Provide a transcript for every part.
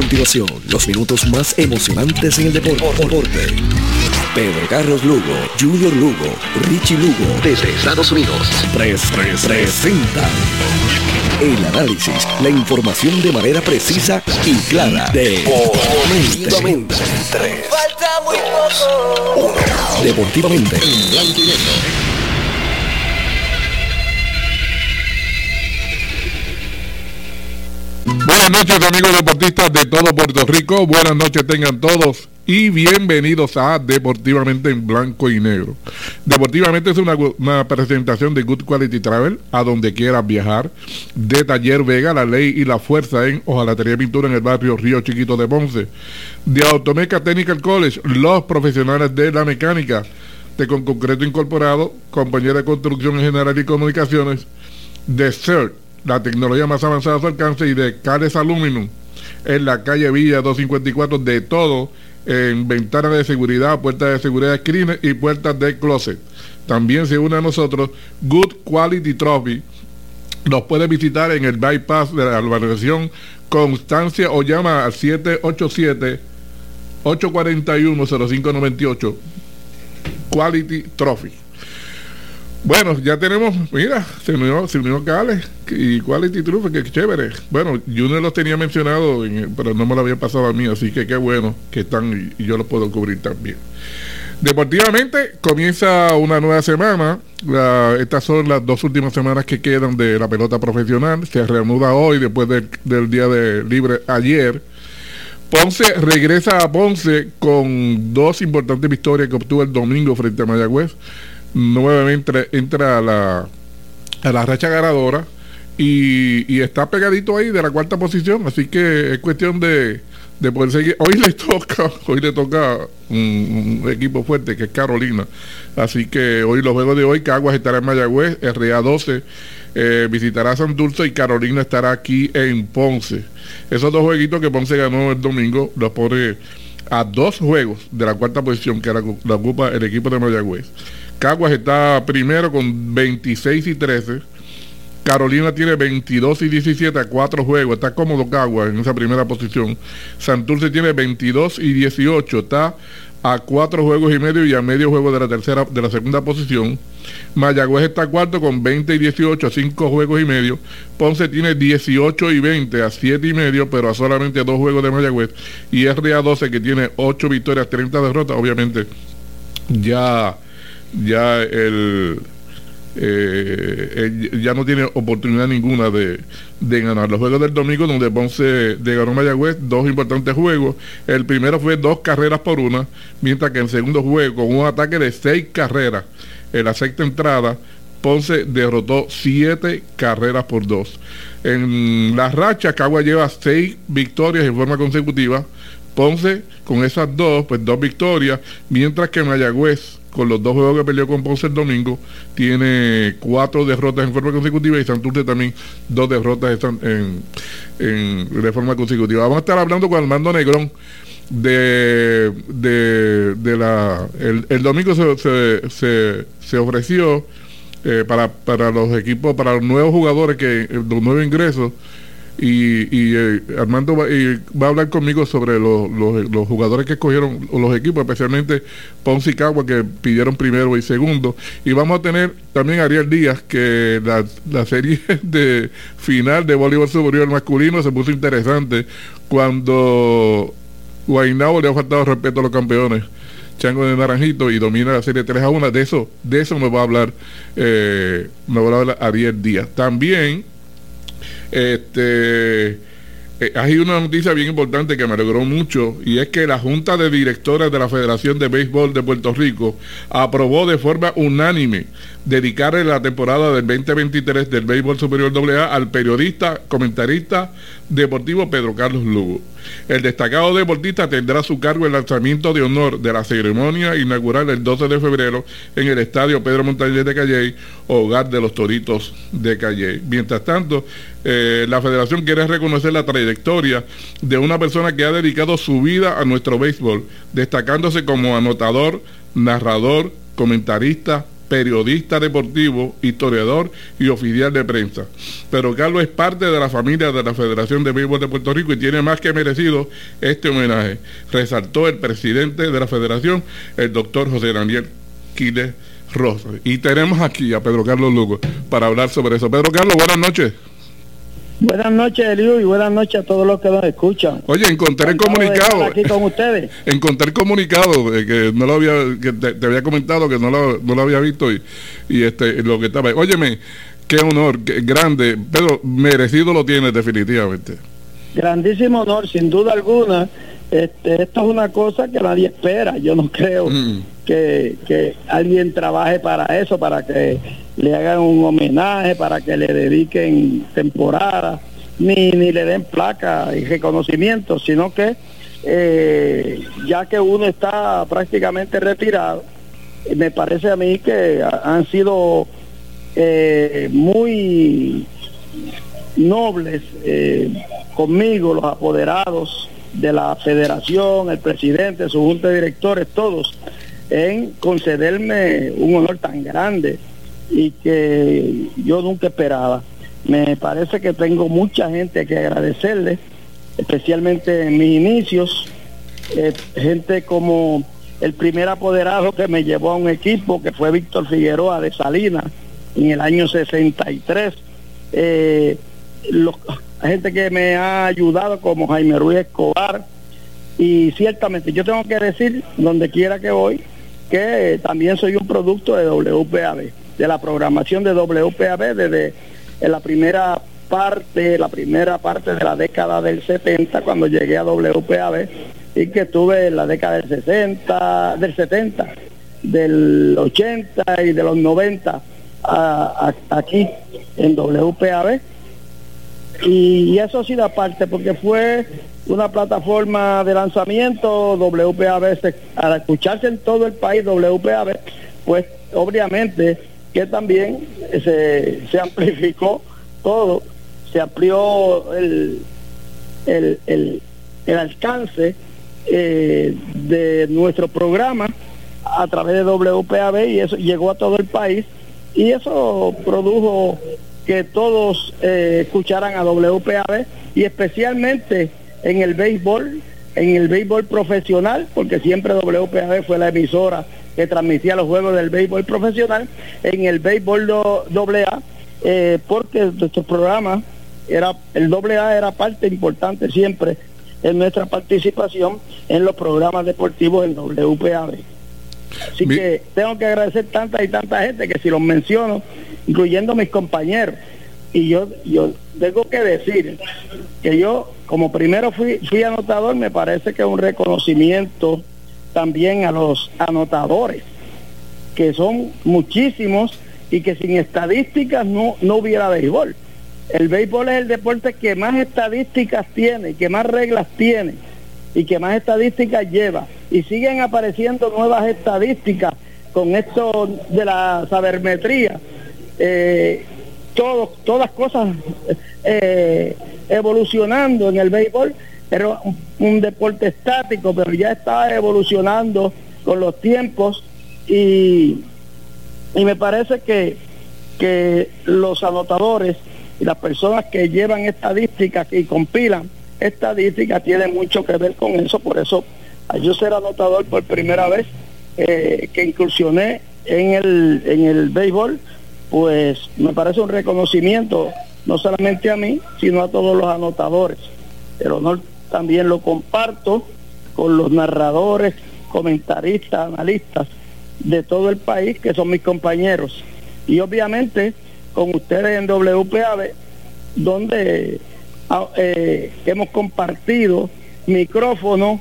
continuación los minutos más emocionantes en el deporte. Pedro Carlos Lugo, Junior Lugo, Richie Lugo, desde Estados Unidos, pres, pres, presentan el análisis, la información de manera precisa y clara. Deportivamente. Falta muy poco. Deportivamente. En blanco y negro. Buenas noches amigos deportistas de todo Puerto Rico, buenas noches tengan todos y bienvenidos a Deportivamente en Blanco y Negro. Deportivamente es una, presentación de Good Quality Travel, a donde quieras viajar, de Taller Vega, la ley y la fuerza en Ojalatería Pintura en el barrio Río Chiquito de Ponce, de Automeca Technical College, los profesionales de la mecánica, de Con Concreto Incorporado, compañía de construcción en general y comunicaciones, de CERT, la tecnología más avanzada a su alcance y de Cales Aluminum en la calle Villa 254 de todo en ventanas de seguridad, puertas de seguridad screen y puertas de closet. También se une a nosotros Good Quality Trophy. Nos puede visitar en el bypass de la urbanización Constancia o llama al 787 841 0598 Quality Trophy. Bueno, ya tenemos, mira, se unió, se unió Cales y Quality Trufe, que chévere. Bueno, Junior los tenía mencionado, pero no me lo había pasado a mí, así que qué bueno que están y, yo los puedo cubrir también. Deportivamente comienza una nueva semana. estas son las dos últimas semanas que quedan de la pelota profesional. Se reanuda hoy después del, día de libre ayer. Ponce regresa a Ponce con dos importantes victorias que obtuvo el domingo frente a Mayagüez nuevamente entra a la, a la racha ganadora y, está pegadito ahí de la cuarta posición, así que es cuestión de, de poder seguir. Hoy le toca, hoy le toca un, equipo fuerte que es Carolina, así que hoy los juegos de hoy, Caguas estará en Mayagüez, RA 12 eh, visitará San Dulce y Carolina estará aquí en Ponce. Esos dos jueguitos que Ponce ganó el domingo los pone a dos juegos de la cuarta posición que la, la ocupa el equipo de Mayagüez. Caguas está primero con 26 y 13. Carolina tiene 22 y 17 a 4 juegos. Está cómodo Caguas en esa primera posición. Santurce tiene 22 y 18. Está a 4 juegos y medio y a medio juego de la tercera, de la segunda posición. Mayagüez está cuarto con 20 y 18 a 5 juegos y medio. Ponce tiene 18 y 20 a 7 y medio, pero a solamente 2 juegos de Mayagüez. Y RA 12 que tiene 8 victorias, 30 derrotas. Obviamente ya ya el, eh, ya no tiene oportunidad ninguna de, ganar. Los juegos del domingo, donde Ponce de ganó Mayagüez, dos importantes juegos. El primero fue dos carreras por una, mientras que el segundo juego, con un ataque de seis carreras, en la sexta entrada, Ponce derrotó siete carreras por dos. En la racha, Cagua lleva seis victorias en forma consecutiva. Ponce, con esas dos, pues dos victorias, mientras que Mayagüez con los dos juegos que peleó con Ponce el domingo, tiene cuatro derrotas en forma consecutiva y Santurce también dos derrotas en, en, de forma consecutiva. Vamos a estar hablando con Armando Negrón de, de, la... El, domingo se, se, ofreció eh, para, para los equipos, para los nuevos jugadores, que los nuevos ingresos, y, eh, Armando va, a hablar conmigo sobre los, jugadores que escogieron los equipos, especialmente Ponce y Cagua, que pidieron primero y segundo. Y vamos a tener también a Ariel Díaz, que la, serie de final de voleibol superior masculino se puso interesante cuando Guaynabo le ha faltado respeto a los campeones. Chango de Naranjito y domina la serie 3 a 1. De eso, de eso me va a hablar, eh, me va a hablar Ariel Díaz. También este, eh, hay una noticia bien importante que me alegró mucho y es que la Junta de Directores de la Federación de Béisbol de Puerto Rico aprobó de forma unánime dedicarle la temporada del 2023 del Béisbol Superior AA al periodista, comentarista deportivo Pedro Carlos Lugo. El destacado deportista tendrá a su cargo el lanzamiento de honor de la ceremonia inaugural el 12 de febrero en el estadio Pedro Montañez de Calley, hogar de los Toritos de Calley. Mientras tanto, eh, la federación quiere reconocer la trayectoria de una persona que ha dedicado su vida a nuestro béisbol, destacándose como anotador, narrador, comentarista, periodista deportivo, historiador y oficial de prensa. Pero Carlos es parte de la familia de la Federación de Béisbol de Puerto Rico y tiene más que merecido este homenaje, resaltó el presidente de la federación, el doctor José Daniel Quiles Rosa. Y tenemos aquí a Pedro Carlos Lugo para hablar sobre eso. Pedro Carlos, buenas noches. Buenas noches, Eliu, y buenas noches a todos los que nos escuchan. Oye, encontré el comunicado. Aquí con ustedes. encontré el comunicado eh, que no lo había, que te, había comentado que no lo, no lo había visto y, y, este lo que estaba. Óyeme, qué honor, qué grande, pero merecido lo tiene definitivamente. Grandísimo honor, sin duda alguna. Este, esto es una cosa que nadie espera. Yo no creo mm. Que, alguien trabaje para eso, para que le hagan un homenaje, para que le dediquen temporada, ni, ni le den placa y reconocimiento, sino que eh, ya que uno está prácticamente retirado, me parece a mí que han sido eh, muy nobles eh, conmigo, los apoderados de la federación, el presidente, su junta de directores, todos, en concederme un honor tan grande y que yo nunca esperaba. Me parece que tengo mucha gente que agradecerle, especialmente en mis inicios, eh, gente como el primer apoderado que me llevó a un equipo, que fue Víctor Figueroa de Salinas, en el año 63. Eh, gente que me ha ayudado como Jaime Ruiz Escobar. Y ciertamente yo tengo que decir, donde quiera que voy, que también soy un producto de WPAB de la programación de WPAB desde la primera parte, la primera parte de la década del 70 cuando llegué a WPAB y que estuve en la década del 60, del 70, del 80 y de los 90 aquí en WPAB. Y, eso sí da parte porque fue una plataforma de lanzamiento WPAB, al escucharse en todo el país WPAB, pues obviamente que también se, se amplificó todo, se amplió el, el, el, el alcance eh, de nuestro programa a través de WPAB y eso llegó a todo el país y eso produjo que todos eh, escucharan a WPAB y especialmente en el béisbol, en el béisbol profesional, porque siempre WPAB fue la emisora que transmitía los juegos del béisbol profesional en el béisbol doble A, eh, porque nuestro programa era, el doble A era parte importante siempre en nuestra participación en los programas deportivos en WPAB. Así que tengo que agradecer tanta y tanta gente que si los menciono, incluyendo mis compañeros, y yo, yo tengo que decir que yo como primero fui, anotador, me parece que es un reconocimiento también a los anotadores, que son muchísimos y que sin estadísticas no, no hubiera béisbol. El béisbol es el deporte que más estadísticas tiene, que más reglas tiene y que más estadísticas lleva. Y siguen apareciendo nuevas estadísticas con esto de la sabermetría. Eh, todas cosas eh, evolucionando en el béisbol era un, deporte estático, pero ya está evolucionando con los tiempos y, y me parece que, que los anotadores y las personas que llevan estadísticas y compilan estadísticas tienen mucho que ver con eso, por eso yo ser anotador por primera vez eh, que incursioné en el, en el béisbol, pues me parece un reconocimiento no solamente a mí, sino a todos los anotadores. El honor también lo comparto con los narradores, comentaristas, analistas de todo el país, que son mis compañeros. Y obviamente con ustedes en WPAB, donde ah, eh, hemos compartido micrófono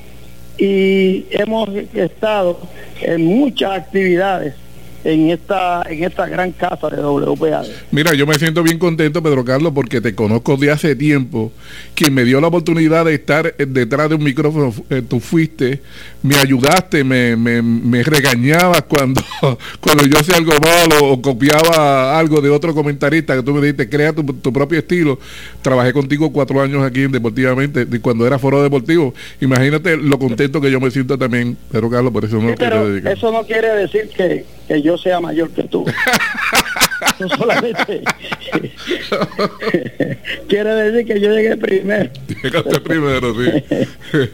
y hemos estado en muchas actividades en esta en esta gran casa de WPA. Mira, yo me siento bien contento, Pedro Carlos, porque te conozco de hace tiempo. Quien me dio la oportunidad de estar detrás de un micrófono, eh, tú fuiste, me ayudaste, me, me, me regañabas cuando, cuando yo hacía algo malo o copiaba algo de otro comentarista que tú me dijiste, crea tu, propio estilo. Trabajé contigo cuatro años aquí en Deportivamente, cuando era foro deportivo. Imagínate lo contento que yo me siento también, Pedro Carlos, por eso no quiero dedicar. Eso no quiere decir que que yo sea mayor que tú. Eso solamente quiere decir que yo llegué primero. Llegaste primero, sí.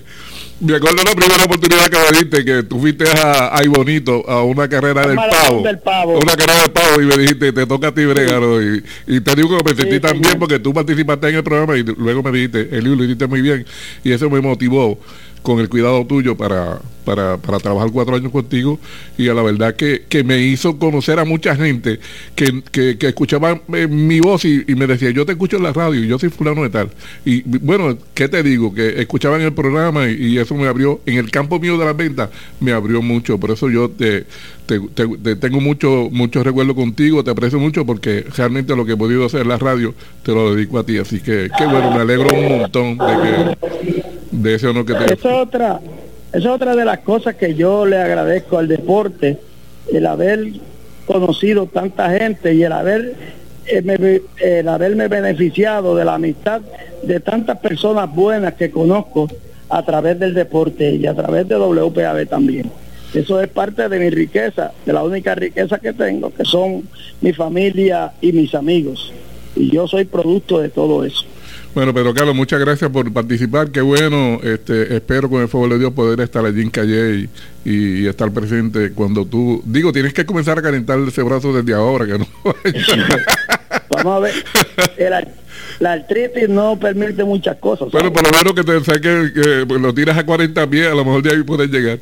Me acuerdo la primera oportunidad que me diste, que tú fuiste a Ay Bonito, a una carrera del pavo, del pavo. Una carrera del pavo y me dijiste, te toca a ti bregaro. Y, y, te digo que me sentí tan bien porque tú participaste en el programa y luego me dijiste, el lo hiciste muy bien. Y eso me motivó con el cuidado tuyo para, para, para, trabajar cuatro años contigo y a la verdad que, que me hizo conocer a mucha gente que, que, que escuchaba eh, mi voz y, me decía, yo te escucho en la radio y yo soy fulano de tal. Y bueno, ¿qué te digo? Que escuchaban el programa y, eso me abrió, en el campo mío de las ventas, me abrió mucho. Por eso yo te, te, te, te tengo mucho, mucho recuerdo contigo, te aprecio mucho porque realmente lo que he podido hacer en la radio te lo dedico a ti. Así que, qué bueno, me alegro un montón de que es otra, es otra de las cosas que yo le agradezco al deporte, el haber conocido tanta gente y el haber eh, el haberme beneficiado de la amistad de tantas personas buenas que conozco a través del deporte y a través de WPAB también. Eso es parte de mi riqueza, de la única riqueza que tengo, que son mi familia y mis amigos. Y yo soy producto de todo eso. Bueno, Pedro Carlos, muchas gracias por participar. Qué bueno, este, espero con el favor de Dios poder estar allí en Calle y, y, estar presente cuando tú, digo, tienes que comenzar a calentar ese brazo desde ahora, que no. Vamos a ver, el, la artritis no permite muchas cosas. Bueno, por lo menos que te sé que, que pues, lo tiras a 40 pies, a lo mejor de ahí puedes llegar.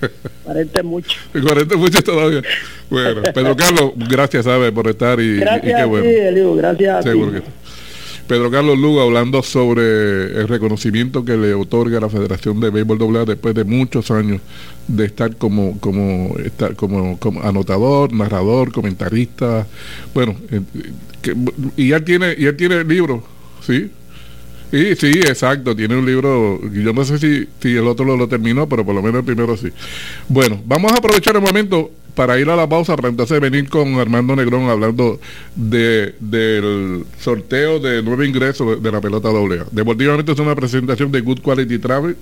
40 mucho. 40 mucho todavía. Bueno, Pedro Carlos, gracias, ¿sabes? Por estar y, gracias y qué bueno. A ti, Eliu, gracias Seguro a ti. que Pedro Carlos Lugo hablando sobre el reconocimiento que le otorga la Federación de Béisbol AA después de muchos años de estar como como como, como anotador, narrador, comentarista, bueno, eh, y él tiene y él tiene el libro, sí. Sí, sí, exacto, tiene un libro, yo no sé si, si el otro lo, lo terminó, pero por lo menos el primero sí. Bueno, vamos a aprovechar el momento para ir a la pausa, para entonces venir con Armando Negrón hablando de, del sorteo de nuevo ingreso de la pelota doble. Deportivamente es una presentación de Good Quality Travel,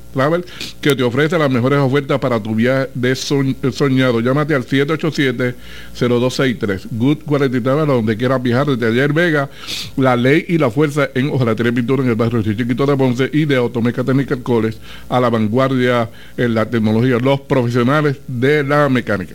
que te ofrece las mejores ofertas para tu viaje de soñado. Llámate al 787-0263. Good Quality Travel, donde quieras viajar desde ayer Vega, la ley y la fuerza en Ojalatería Pintura en el barrio Chiquito de Ponce y de Automeca Technical College a la vanguardia en la tecnología, los profesionales de la mecánica.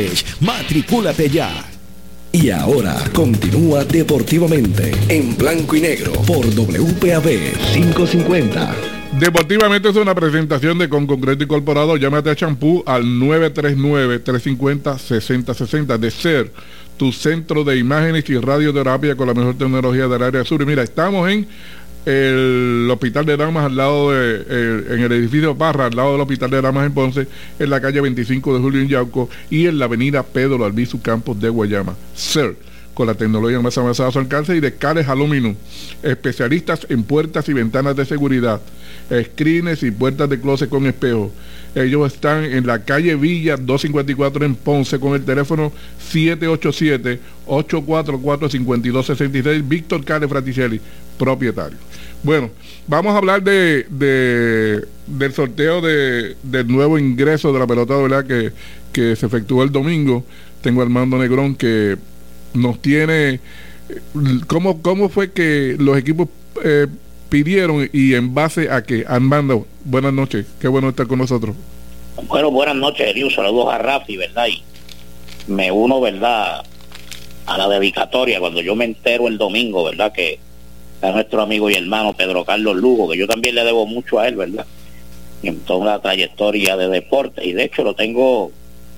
Matricúlate ya. Y ahora continúa deportivamente en blanco y negro por WPAB 550. Deportivamente es una presentación de Con Concreto Incorporado. Llámate a Champú al 939-350-6060 de ser tu centro de imágenes y radioterapia con la mejor tecnología del área sur. Y mira, estamos en el Hospital de Damas al lado de, en el edificio Parra, al lado del Hospital de Damas en Ponce, en la calle 25 de Julio en Yauco y en la avenida Pedro Albizu Campos de Guayama. Ser con la tecnología más avanzada a su alcance y de Cales Aluminum, especialistas en puertas y ventanas de seguridad, screens y puertas de closet con espejo. Ellos están en la calle Villa 254 en Ponce con el teléfono 787-844-5266, Víctor Cales Fraticelli, propietario. Bueno, vamos a hablar de, del sorteo de, del nuevo ingreso de la pelota, ¿verdad? Que, que se efectuó el domingo. Tengo a Armando Negrón que nos tiene cómo, cómo fue que los equipos eh, pidieron y en base a que Armando, buenas noches, qué bueno estar con nosotros. Bueno, buenas noches, Eliu, saludos a Rafi, ¿verdad? Y me uno, ¿verdad? A la dedicatoria, cuando yo me entero el domingo, ¿verdad? Que a nuestro amigo y hermano Pedro Carlos Lugo, que yo también le debo mucho a él, ¿verdad? En toda la trayectoria de deporte, y de hecho lo tengo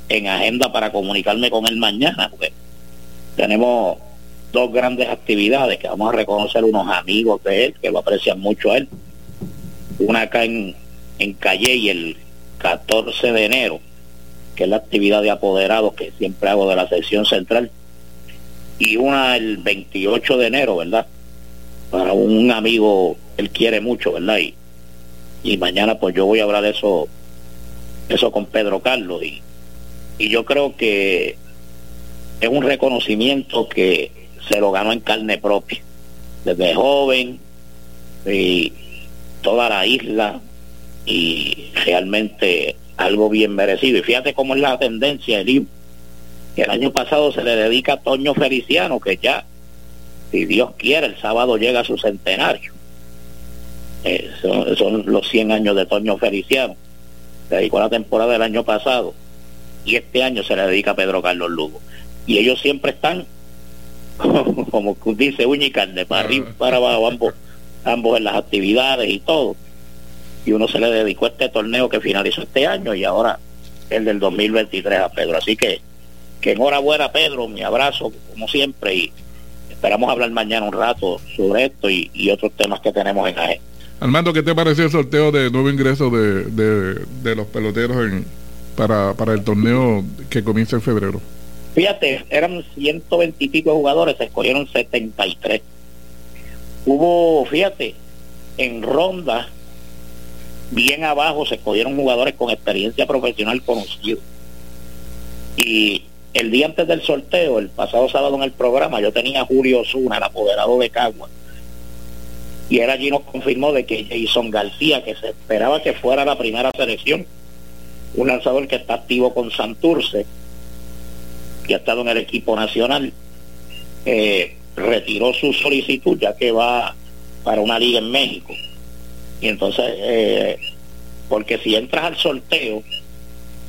en agenda para comunicarme con él mañana, porque tenemos dos grandes actividades que vamos a reconocer unos amigos de él que lo aprecian mucho a él. Una acá en, en Calle y el 14 de enero, que es la actividad de apoderados que siempre hago de la sección central. Y una el 28 de enero, ¿verdad? Para un amigo, él quiere mucho, ¿verdad? Y, y mañana pues yo voy a hablar de eso, eso con Pedro Carlos. Y, y yo creo que es un reconocimiento que se lo ganó en carne propia. Desde joven y toda la isla y realmente algo bien merecido. Y fíjate cómo es la tendencia, el el año pasado se le dedica a Toño Feliciano, que ya, si Dios quiere, el sábado llega a su centenario. Eh, son, son, los 100 años de Toño Feliciano. Se dedicó a la temporada del año pasado y este año se le dedica a Pedro Carlos Lugo y ellos siempre están como dice uña y carne para arriba para abajo ambos ambos en las actividades y todo y uno se le dedicó a este torneo que finalizó este año y ahora el del 2023 a Pedro así que que enhorabuena Pedro mi abrazo como siempre y esperamos hablar mañana un rato sobre esto y, otros temas que tenemos en AE. Armando, ¿qué te pareció el sorteo de nuevo ingreso de, de, de los peloteros en, para, para el torneo que comienza en febrero? Fíjate, eran 120 y pico jugadores, se escogieron 73. Hubo, fíjate, en ronda, bien abajo se escogieron jugadores con experiencia profesional conocido. Y el día antes del sorteo, el pasado sábado en el programa, yo tenía a Julio Osuna, el apoderado de Cagua. Y él allí nos confirmó de que Jason García, que se esperaba que fuera la primera selección, un lanzador que está activo con Santurce, que ha estado en el equipo nacional, eh, retiró su solicitud ya que va para una liga en México. Y entonces, eh, porque si entras al sorteo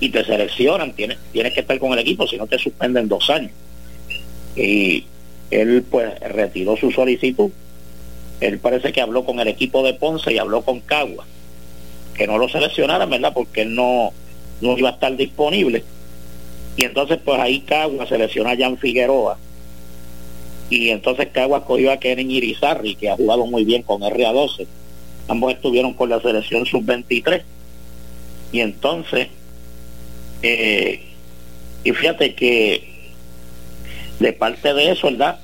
y te seleccionan, tienes, tienes que estar con el equipo, si no te suspenden dos años. Y él pues retiró su solicitud. Él parece que habló con el equipo de Ponce y habló con Cagua, que no lo seleccionaran, ¿verdad? Porque él no, no iba a estar disponible y entonces pues ahí Cagua selecciona a Jan Figueroa. Y entonces Cagua cogió a Kenen Irizarri, que ha jugado muy bien con RA12. Ambos estuvieron con la selección sub-23. Y entonces, eh, y fíjate que de parte de eso, ¿verdad?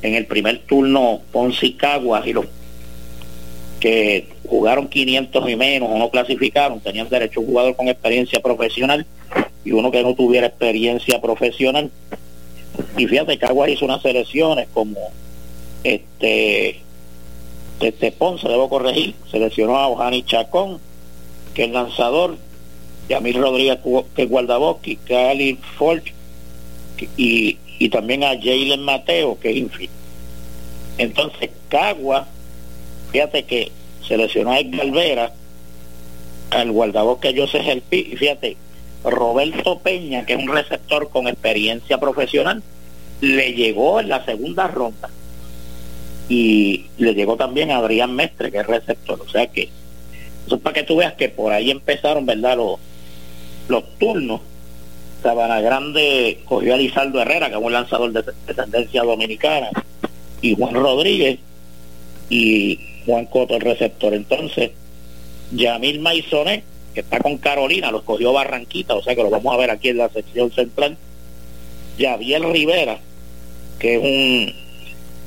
En el primer turno, Ponce y Cagua y los que jugaron 500 y menos o no clasificaron, tenían derecho a un jugador con experiencia profesional y uno que no tuviera experiencia profesional. Y fíjate, Caguas hizo unas selecciones como este este Ponce, debo corregir, seleccionó a Ojani Chacón, que es lanzador, Yamil Rodríguez, que es guardabosque, Cali Ford, y, y también a Jalen Mateo, que es infiel. Entonces, Cagua, fíjate que seleccionó a Edgar Vera, al guardabosque José Gelpi, y fíjate, Roberto Peña, que es un receptor con experiencia profesional, le llegó en la segunda ronda. Y le llegó también a Adrián Mestre, que es receptor. O sea que Eso es para que tú veas que por ahí empezaron, ¿verdad? Los, los turnos. Sabana Grande cogió a Lizardo Herrera, que es un lanzador de, de tendencia dominicana, y Juan Rodríguez y Juan Coto el receptor. Entonces, Yamil Maisonet, que está con Carolina, los cogió Barranquita, o sea que lo vamos a ver aquí en la sección central. Javier Rivera, que es un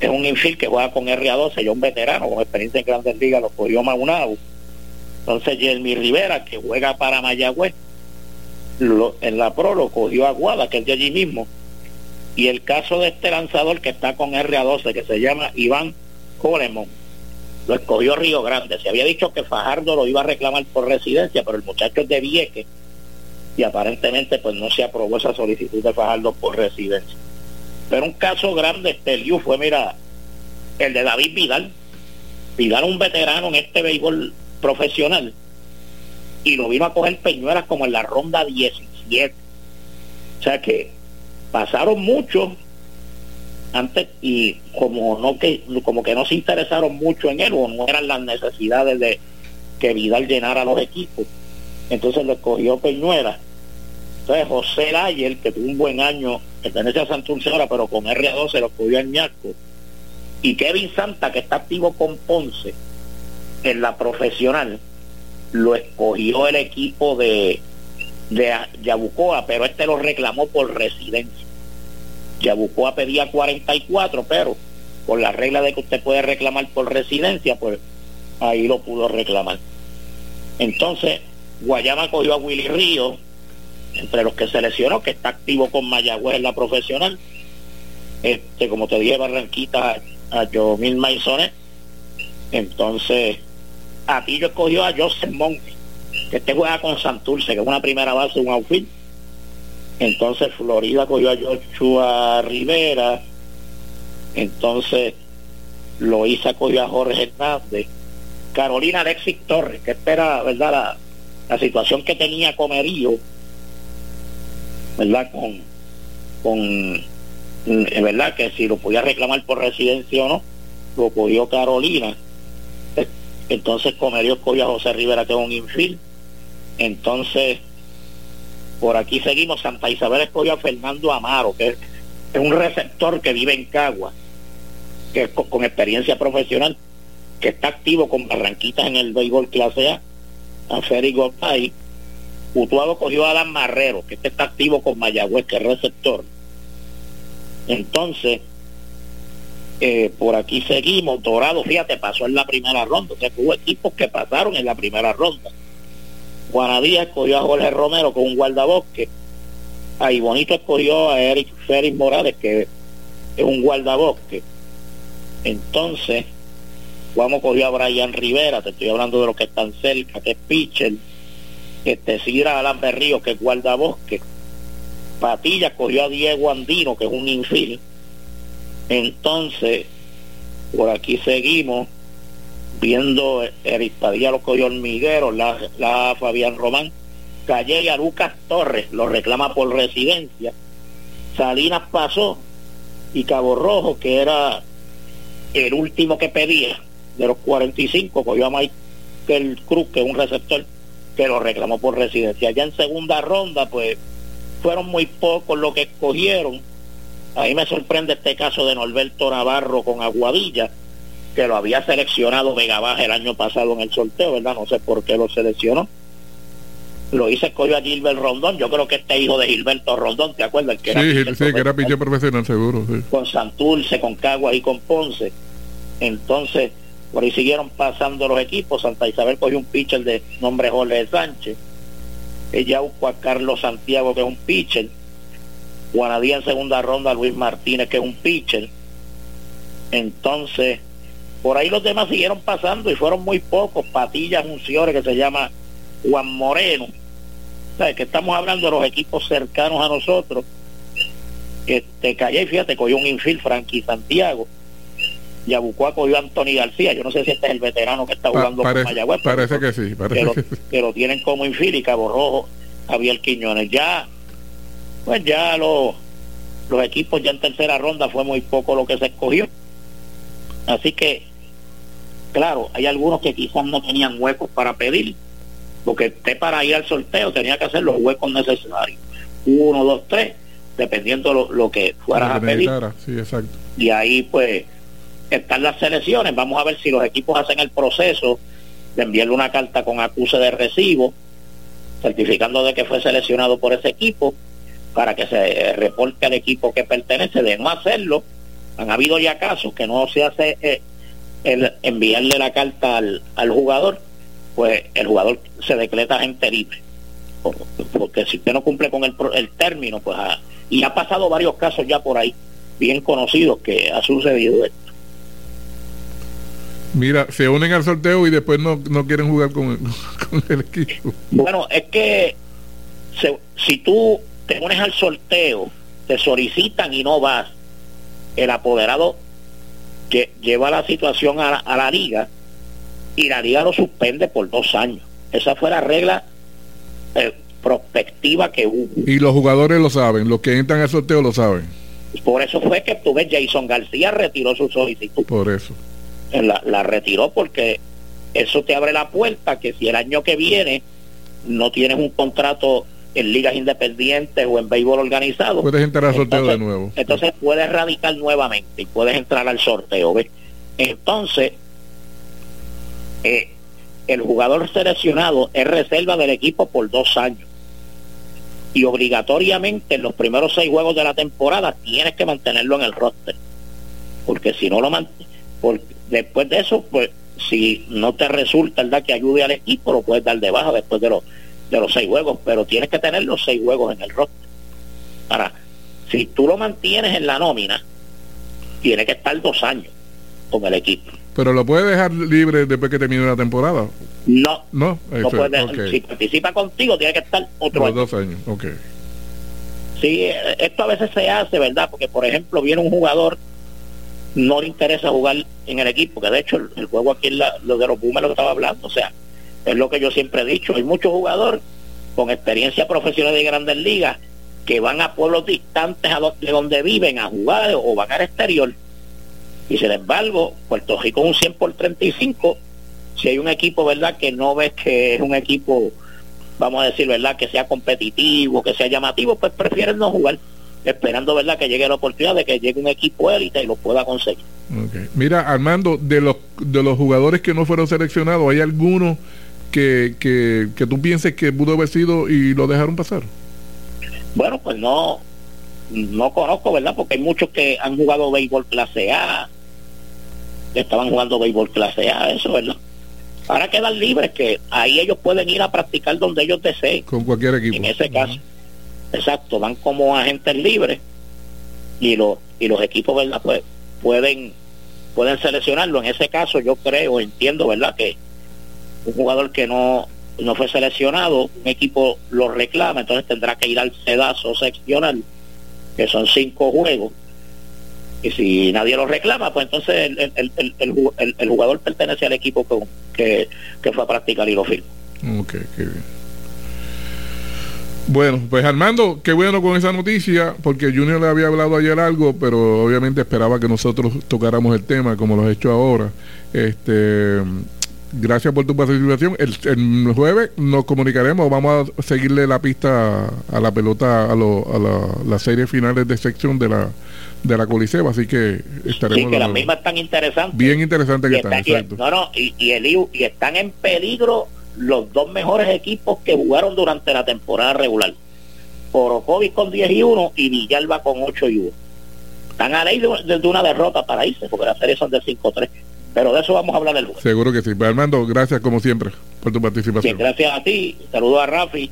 es un infield que juega con RA12, yo un veterano con experiencia en grandes ligas, lo cogió Maunau. Entonces Jeremy Rivera, que juega para Mayagüez, en la pro lo cogió Aguada, que es de allí mismo. Y el caso de este lanzador que está con RA12, que se llama Iván Colemon, lo escogió Río Grande. Se había dicho que Fajardo lo iba a reclamar por residencia, pero el muchacho es de Vieques y aparentemente pues no se aprobó esa solicitud de Fajardo por residencia. Pero un caso grande este Liu fue, mira, el de David Vidal. Vidal un veterano en este béisbol profesional y lo vino a coger Peñuelas como en la ronda 17. O sea que pasaron mucho antes y como no que como que no se interesaron mucho en él o no eran las necesidades de que Vidal llenara los equipos. Entonces lo escogió Peñuela entonces José Ayer que tuvo un buen año pertenece a Santurce ahora pero con R12 lo escogió en Ñasco. Y Kevin Santa que está activo con Ponce en la profesional lo escogió el equipo de de Yabucoa pero este lo reclamó por residencia Yabucoa pedía 44, pero con la regla de que usted puede reclamar por residencia, pues ahí lo pudo reclamar. Entonces, Guayama cogió a Willy Río, entre los que seleccionó, que está activo con Mayagüez en la profesional. Este, como te dije, Barranquita a Jomil Maisones. Entonces, a ti yo escogió a Joseph Monge, que este juega con Santurce, que es una primera base, un outfield entonces Florida cogió a Joshua Rivera. Entonces Loíza cogió a Jorge Hernández. Carolina Alexis Torres, que espera, ¿verdad? La, la situación que tenía Comerío, ¿verdad? Con, con, eh, ¿verdad? Que si lo podía reclamar por residencia o no, lo cogió Carolina. Entonces Comerío cogió a José Rivera, que es un infil. Entonces por aquí seguimos. Santa Isabel escogió a Fernando Amaro, que es, un receptor que vive en Cagua, que es con, experiencia profesional, que está activo con Barranquitas en el béisbol clase A, a Ferry Gopay. Utuado cogió a Adam Marrero, que este está activo con Mayagüez, que es receptor. Entonces, eh, por aquí seguimos. Dorado, fíjate, pasó en la primera ronda. Sea, hubo equipos que pasaron en la primera ronda. Juanadía escogió a Jorge Romero con un guardabosque. Ahí Bonito escogió a Eric Félix Morales, que es un guardabosque. Entonces, Juan cogió a Brian Rivera, te estoy hablando de los que están cerca, que es pitcher. Este Sidra Alan Berrío, que es guardabosque. Patilla cogió a Diego Andino, que es un infil. Entonces, por aquí seguimos viendo Eric Padilla los hormigueros, la, la Fabián Román, Calle y a Lucas Torres, lo reclama por residencia. Salinas pasó y Cabo Rojo, que era el último que pedía de los 45, cogió a Michael Cruz, que es un receptor que lo reclamó por residencia. Ya en segunda ronda, pues fueron muy pocos los que escogieron. A mí me sorprende este caso de Norberto Navarro con Aguadilla, que lo había seleccionado Vega Baja el año pasado en el sorteo, ¿verdad? No sé por qué lo seleccionó. Lo hice escogió a Gilbert Rondón, yo creo que este hijo de Gilberto Rondón, ¿te acuerdas? Que sí, sí, que era pitcher profesional seguro, sí. Con Santurce, con Cagua y con Ponce. Entonces, por ahí siguieron pasando los equipos. Santa Isabel cogió un pitcher de nombre Jorge Sánchez. Ella buscó a Carlos Santiago, que es un pitcher. Guanadía en segunda ronda, Luis Martínez, que es un pitcher. Entonces, por ahí los demás siguieron pasando y fueron muy pocos. Patillas, Unciones, que se llama Juan Moreno. ¿Sabes? Que estamos hablando de los equipos cercanos a nosotros. Este, Calle, fíjate, cogió un infil, Frankie Santiago. Yabucoa cogió a Anthony García. Yo no sé si este es el veterano que está jugando con Mayagüez. Parece que sí. Parece que, lo, que, lo, tienen como infil y Cabo Rojo, Javier Quiñones. Ya, pues ya los, los equipos ya en tercera ronda fue muy poco lo que se escogió. Así que Claro, hay algunos que quizás no tenían huecos para pedir, porque usted para ir al sorteo tenía que hacer los huecos necesarios. Uno, dos, tres, dependiendo lo, lo que fueras a pedir. Sí, exacto. Y ahí pues están las selecciones. Vamos a ver si los equipos hacen el proceso de enviarle una carta con acuse de recibo, certificando de que fue seleccionado por ese equipo, para que se reporte al equipo que pertenece. De no hacerlo, han habido ya casos que no se hace eh, el enviarle la carta al, al jugador, pues el jugador se decreta gente libre. Porque si usted no cumple con el, el término, pues ah, y ha pasado varios casos ya por ahí, bien conocidos, que ha sucedido esto. Mira, se unen al sorteo y después no, no quieren jugar con, con, el equipo. Bueno, es que si tú te unes al sorteo, te solicitan y no vas, el apoderado que lleva la situación a la, liga y la liga lo suspende por dos años. Esa fue la regla eh, prospectiva que hubo. Y los jugadores lo saben, los que entran al sorteo lo saben. Por eso fue que tuve Jason García retiró su solicitud. Por eso. La, la retiró porque eso te abre la puerta que si el año que viene no tienes un contrato en ligas independientes o en béisbol organizado. Puedes entrar al sorteo de nuevo. Entonces puedes radicar nuevamente y puedes entrar al sorteo. Entonces, eh, el jugador seleccionado es reserva del equipo por dos años. Y obligatoriamente en los primeros seis juegos de la temporada tienes que mantenerlo en el roster. Porque si no lo mantienes, después de eso, pues si no te resulta el que ayude al equipo, lo puedes dar de baja después de los de los seis juegos, pero tienes que tener los seis juegos en el roster. Para, si tú lo mantienes en la nómina, tiene que estar dos años con el equipo. Pero lo puede dejar libre después que termine la temporada. No, no, Si participa contigo, tiene que estar otro año. dos años, ok. Sí, esto a veces se hace, ¿verdad? Porque, por ejemplo, viene un jugador, no le interesa jugar en el equipo, que de hecho el, juego aquí, la, lo de los Pumas lo estaba hablando, o sea, es lo que yo siempre he dicho. Hay muchos jugadores con experiencia profesional de grandes ligas que van a pueblos distantes de donde viven a jugar o van al exterior. Y sin embargo, Puerto Rico un 100 por 35. Si hay un equipo, ¿verdad?, que no ves que es un equipo, vamos a decir, ¿verdad?, que sea competitivo, que sea llamativo, pues prefieren no jugar, esperando, ¿verdad?, que llegue la oportunidad de que llegue un equipo élite y lo pueda conseguir. Mira, Armando, de los, de los jugadores que no fueron seleccionados, ¿hay alguno que, que, que tú pienses que pudo haber sido y lo dejaron pasar? Bueno, pues no, no conozco, ¿verdad? Porque hay muchos que han jugado béisbol clase A, que estaban jugando béisbol clase A, eso, ¿verdad? Ahora quedan libres, que ahí ellos pueden ir a practicar donde ellos deseen. Con cualquier equipo. En ese caso. Exacto, van como agentes libres y, los y los equipos, ¿verdad? Pues pueden, pueden seleccionarlo. En ese caso yo creo, entiendo, ¿verdad? Que un jugador que no, no fue seleccionado, un equipo lo reclama, entonces tendrá que ir al sedazo seccional, que son cinco juegos. Y si nadie lo reclama, pues entonces el, el, el, el jugador pertenece al equipo que, que, fue a practicar y lo firma. Ok, qué bien. Bueno, pues Armando, qué bueno con esa noticia, porque Junior le había hablado ayer algo, pero obviamente esperaba que nosotros tocáramos el tema, como lo he hecho ahora. Este gracias por tu participación. El, jueves nos comunicaremos, vamos a seguirle la pista a la pelota, a, lo, a las series finales de sección de la de la Coliseo, así que estaremos. Sí, que las mismas están interesantes. Bien interesantes que están, exacto. no, no, y, y, el, y están en peligro los dos mejores equipos que jugaron durante la temporada regular. Orocovis con 10 y 1 y Villalba con 8 y 1. Están a ley de, de una derrota para irse, porque las series son de 5-3. Pero de eso vamos a hablar el jueves. Seguro que sí. Pues, Armando, gracias como siempre por tu participación. gracias a ti. Saludos a Rafi.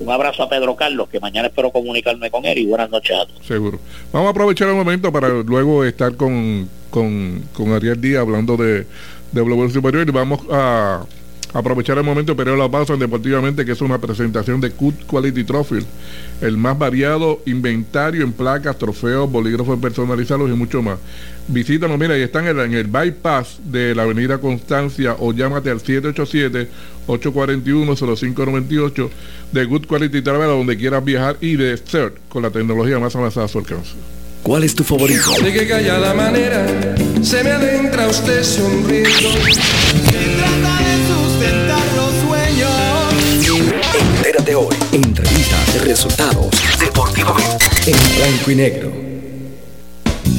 Un abrazo a Pedro Carlos, que mañana espero comunicarme con él y buenas noches a todos. Seguro. Vamos a aprovechar el momento para luego estar con, con, con Ariel Díaz hablando de, de Superior y vamos a Aprovechar el momento, pero la pausa deportivamente, que es una presentación de Good Quality Trophy, el más variado inventario en placas, trofeos, bolígrafos personalizados y mucho más. Visítanos, mira, ahí están en el, bypass de la Avenida Constancia o llámate al 787-841-0598 de Good Quality Travel, donde quieras viajar y de CERT con la tecnología más avanzada a su alcance. ¿Cuál es tu favorito? De que callada manera se me adentra usted sonriendo. Entérate hoy. Entrevistas, resultados, deportivamente. En blanco y negro.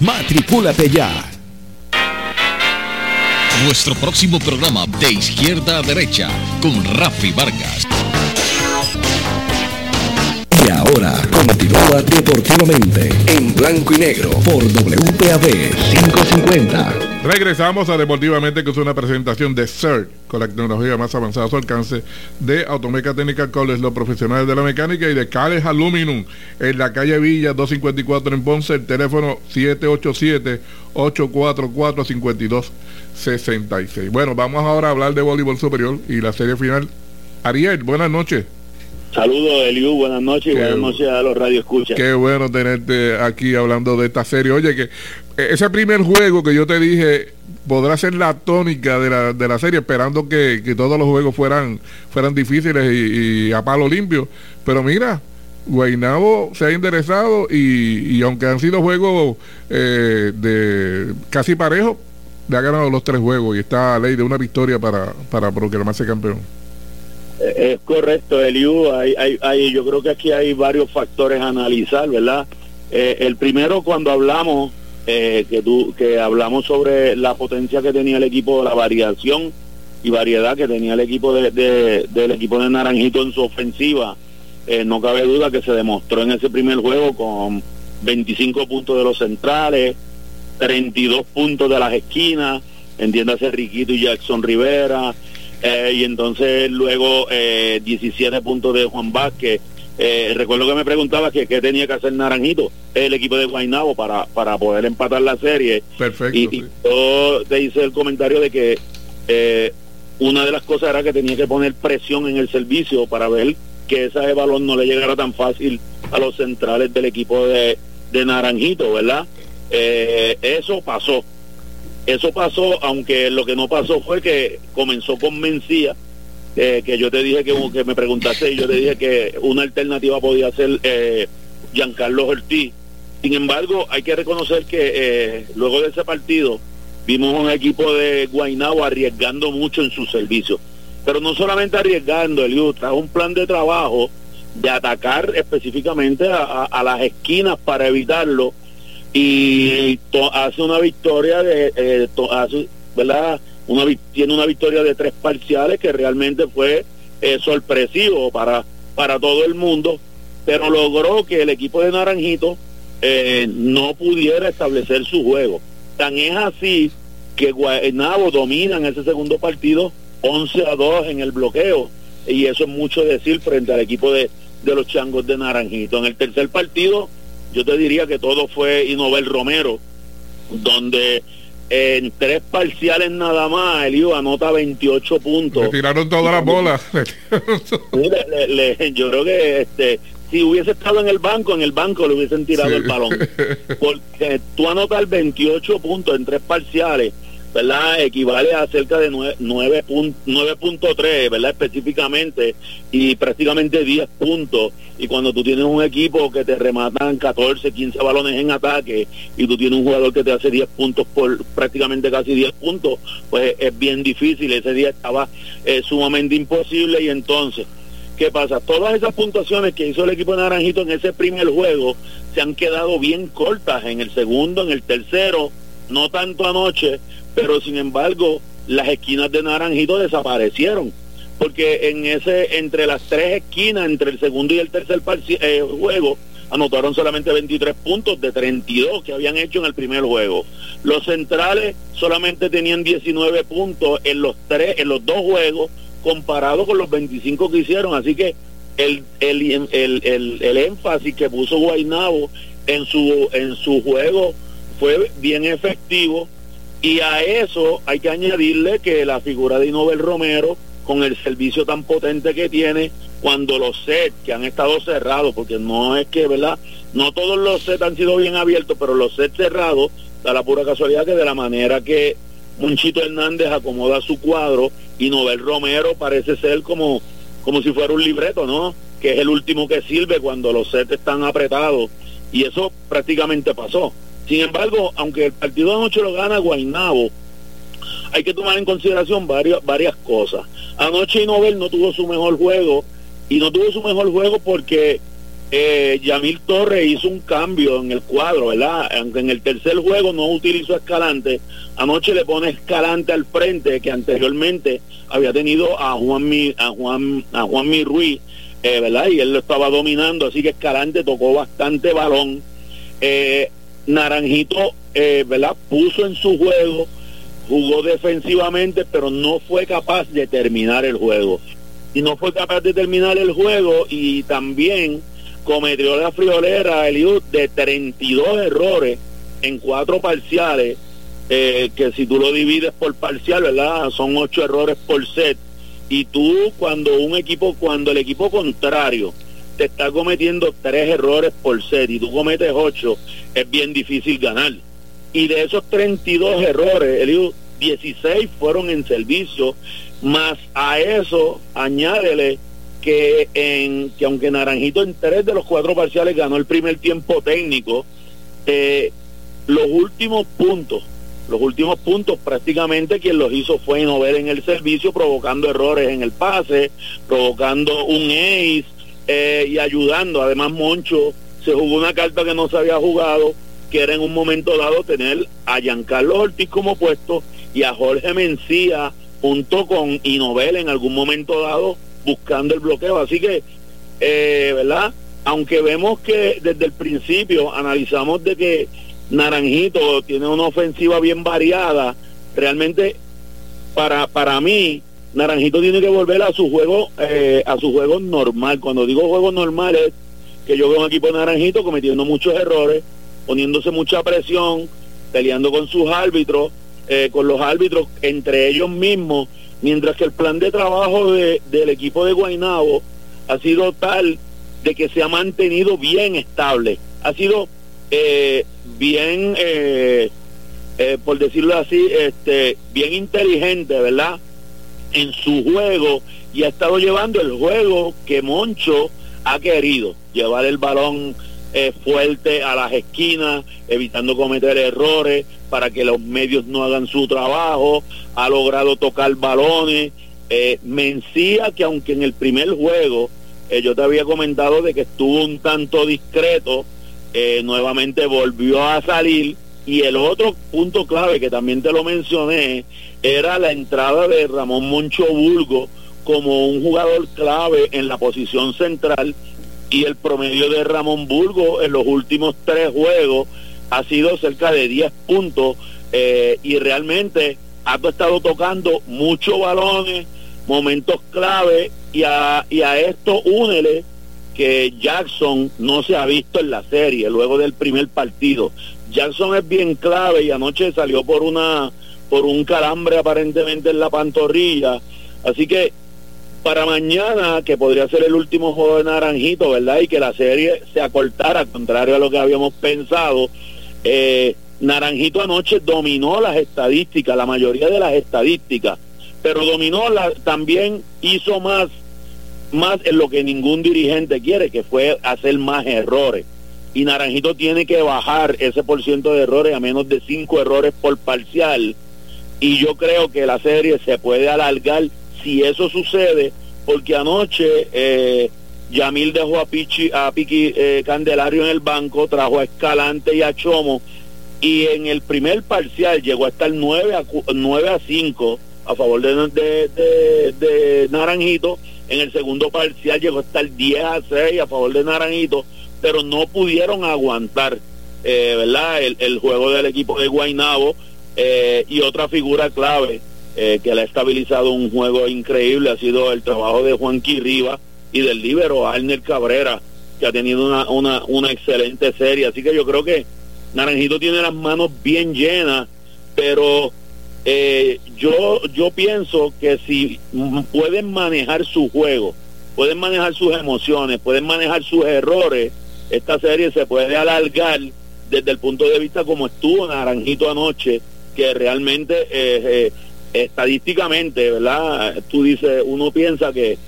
Matricúlate ya. Nuestro próximo programa de izquierda a derecha con Rafi Vargas. Y ahora continúa deportivamente en blanco y negro por WPAB 550. Regresamos a Deportivamente, que es una presentación de CERT, con la tecnología más avanzada a su alcance, de Automeca Technical College, los profesionales de la mecánica, y de Cales Aluminum, en la calle Villa 254 en Ponce, el teléfono 787-844-5266. Bueno, vamos ahora a hablar de voleibol superior y la serie final. Ariel, buenas noches. Saludos, Eliu, buenas noches y buenas noches a los Radio Escuchas. Qué bueno tenerte aquí hablando de esta serie. Oye, que ese primer juego que yo te dije podrá ser la tónica de la, de la serie, esperando que, que todos los juegos fueran, fueran difíciles y, a palo limpio. Pero mira, Guaynabo se ha interesado y, y aunque han sido juegos eh, de casi parejos, le ha ganado los tres juegos y está a ley de una victoria para, para proclamarse campeón. Eh, Es correcto, Eliu. Hay, hay, hay- yo creo que aquí hay varios factores a analizar, ¿verdad? Eh, el primero, cuando hablamos, eh, que, tú, que hablamos sobre la potencia que tenía el equipo, la variación y variedad que tenía el equipo de, de- del equipo de Naranjito en su ofensiva, eh, no cabe duda que se demostró en ese primer juego con 25 puntos de los centrales, 32 puntos de las esquinas, entiéndase Riquito y Jackson Rivera, eh, y entonces luego eh, 17 puntos de Juan Vázquez. Eh, recuerdo que me preguntaba que qué tenía que hacer Naranjito, el equipo de Guaynabo, para, para poder empatar la serie. Perfecto. Y, sí. y yo te hice el comentario de que eh, una de las cosas era que tenía que poner presión en el servicio para ver que esa de balón no le llegara tan fácil a los centrales del equipo de, de Naranjito, ¿verdad? Eh, eso pasó. Eso pasó, aunque lo que no pasó fue que comenzó con Mencía, eh, que yo te dije que, que me preguntaste y yo te dije que una alternativa podía ser eh, Giancarlo Ortiz. Sin embargo, hay que reconocer que eh, luego de ese partido vimos un equipo de Guaynabo arriesgando mucho en su servicio. Pero no solamente arriesgando, Eliud, trajo un plan de trabajo de atacar específicamente a, a- las esquinas para evitarlo y hace una victoria de eh, verdad una tiene una victoria de tres parciales que realmente fue eh, sorpresivo para para todo el mundo pero logró que el equipo de Naranjito eh, no pudiera establecer su juego. Tan es así que Guaynabo domina en ese segundo partido 11 a 2 en el bloqueo y eso es mucho decir frente al equipo de, de los changos de Naranjito. En el tercer partido yo te diría que todo fue Inobel Romero, donde en tres parciales nada más, Elio anota 28 puntos. Le tiraron todas las bolas. Sí, le- le- le- yo creo que este si hubiese estado en el banco, en el banco le hubiesen tirado Sí. el balón. Porque tú anotar 28 puntos en tres parciales, ¿verdad? Equivale a cerca de 9.3, ¿verdad? Específicamente, y prácticamente 10 puntos. Y cuando tú tienes un equipo que te rematan 14, 15 balones en ataque, y tú tienes un jugador que te hace 10 puntos por prácticamente casi 10 puntos, pues es bien difícil. Ese día estaba eh, sumamente imposible, y entonces... ¿Qué pasa? Todas esas puntuaciones que hizo el equipo de Naranjito en ese primer juego se han quedado bien cortas en el segundo, en el tercero, no tanto anoche, pero sin embargo las esquinas de Naranjito desaparecieron porque en ese entre las tres esquinas entre el segundo y el tercer eh, juego anotaron solamente 23 puntos de 32 que habían hecho en el primer juego. Los centrales solamente tenían 19 puntos en los tres en los dos juegos comparado con los 25 que hicieron, así que el, el, el, el énfasis que puso Guainabo en su en su juego fue bien efectivo y a eso hay que añadirle que la figura de Inobel Romero, con el servicio tan potente que tiene, cuando los sets que han estado cerrados, porque no es que, ¿verdad? No todos los sets han sido bien abiertos, pero los sets cerrados, da la pura casualidad que de la manera que Munchito Hernández acomoda su cuadro, y Nobel Romero parece ser como, como si fuera un libreto, ¿no? Que es el último que sirve cuando los sets están apretados. Y eso prácticamente pasó. Sin embargo, aunque el partido de anoche lo gana Guaynabo, hay que tomar en consideración varias, varias cosas. Anoche Nobel no tuvo su mejor juego y no tuvo su mejor juego porque eh, Yamil Torres hizo un cambio en el cuadro, ¿verdad? Aunque en el tercer juego no utilizó Escalante, anoche le pone Escalante al frente que anteriormente había tenido a Juan Mi, a Juan, a Juan Mi Ruiz, eh, ¿verdad? Y él lo estaba dominando, así que Escalante tocó bastante balón. Eh, Naranjito, eh, ¿verdad? Puso en su juego, jugó defensivamente, pero no fue capaz de terminar el juego. Y no fue capaz de terminar el juego y también cometió la friolera, de 32 errores en cuatro parciales, eh, que si tú lo divides por parcial, ¿verdad? Son ocho errores por set. Y tú, cuando un equipo, cuando el equipo contrario te está cometiendo tres errores por set y tú cometes ocho, es bien difícil ganar. Y de esos 32 errores, el 16 fueron en servicio, más a eso añádele que en que aunque Naranjito en tres de los cuatro parciales ganó el primer tiempo técnico, eh, los últimos puntos, los últimos puntos prácticamente quien los hizo fue Nover en el servicio, provocando errores en el pase, provocando un ace, eh, y ayudando. Además, Moncho se jugó una carta que no se había jugado, que era en un momento dado tener a Giancarlo Ortiz como puesto y a Jorge Mencía junto con Inovel en algún momento dado buscando el bloqueo. Así que, eh, ¿verdad? Aunque vemos que desde el principio analizamos de que Naranjito tiene una ofensiva bien variada, realmente para, para mí Naranjito tiene que volver a su juego, eh, a su juego normal. Cuando digo juego normal es que yo veo un equipo de Naranjito cometiendo muchos errores, poniéndose mucha presión, peleando con sus árbitros, eh, con los árbitros entre ellos mismos, mientras que el plan de trabajo del equipo de Guainabo ha sido tal de que se ha mantenido bien estable, ha sido eh, bien, por decirlo así, este, bien inteligente, ¿verdad? En su juego y ha estado llevando el juego que Moncho ha querido, llevar el balón eh, fuerte a las esquinas, evitando cometer errores para que los medios no hagan su trabajo, ha logrado tocar balones, eh, Mencía que aunque en el primer juego eh, yo te había comentado de que estuvo un tanto discreto, eh, nuevamente volvió a salir y el otro punto clave que también te lo mencioné era la entrada de Ramón Moncho Bulgo como un jugador clave en la posición central y el promedio de Ramón Bulgo en los últimos tres juegos ha sido cerca de 10 puntos eh, y realmente ha estado tocando muchos balones, momentos clave y a, y a esto únele que Jackson no se ha visto en la serie luego del primer partido. Jackson es bien clave y anoche salió por una por un calambre aparentemente en la pantorrilla. Así que para mañana, que podría ser el último juego de Naranjito, ¿verdad? Y que la serie se acortara, contrario a lo que habíamos pensado, eh, Naranjito anoche dominó las estadísticas, la mayoría de las estadísticas, pero dominó la, también hizo más, más en lo que ningún dirigente quiere, que fue hacer más errores. Y Naranjito tiene que bajar ese por ciento de errores a menos de cinco errores por parcial. Y yo creo que la serie se puede alargar si eso sucede, porque anoche eh, Yamil dejó a, Pichi, a Piqui eh, Candelario en el banco, trajo a Escalante y a Chomo, y en el primer parcial llegó a estar 9 a, 9 a 5 a favor de, de, Naranjito, en el segundo parcial llegó a estar 10 a 6 a favor de Naranjito, pero no pudieron aguantar eh, ¿verdad? El, juego del equipo de Guainabo eh, y otra figura clave eh, que le ha estabilizado un juego increíble ha sido el trabajo de Juan Riva y del líbero Arner Cabrera, que ha tenido una, una, una excelente serie. Así que yo creo que Naranjito tiene las manos bien llenas, pero eh, yo, yo pienso que si pueden manejar su juego, pueden manejar sus emociones, pueden manejar sus errores, esta serie se puede alargar desde el punto de vista como estuvo Naranjito anoche, que realmente eh, eh, estadísticamente, ¿verdad? Tú dices, uno piensa que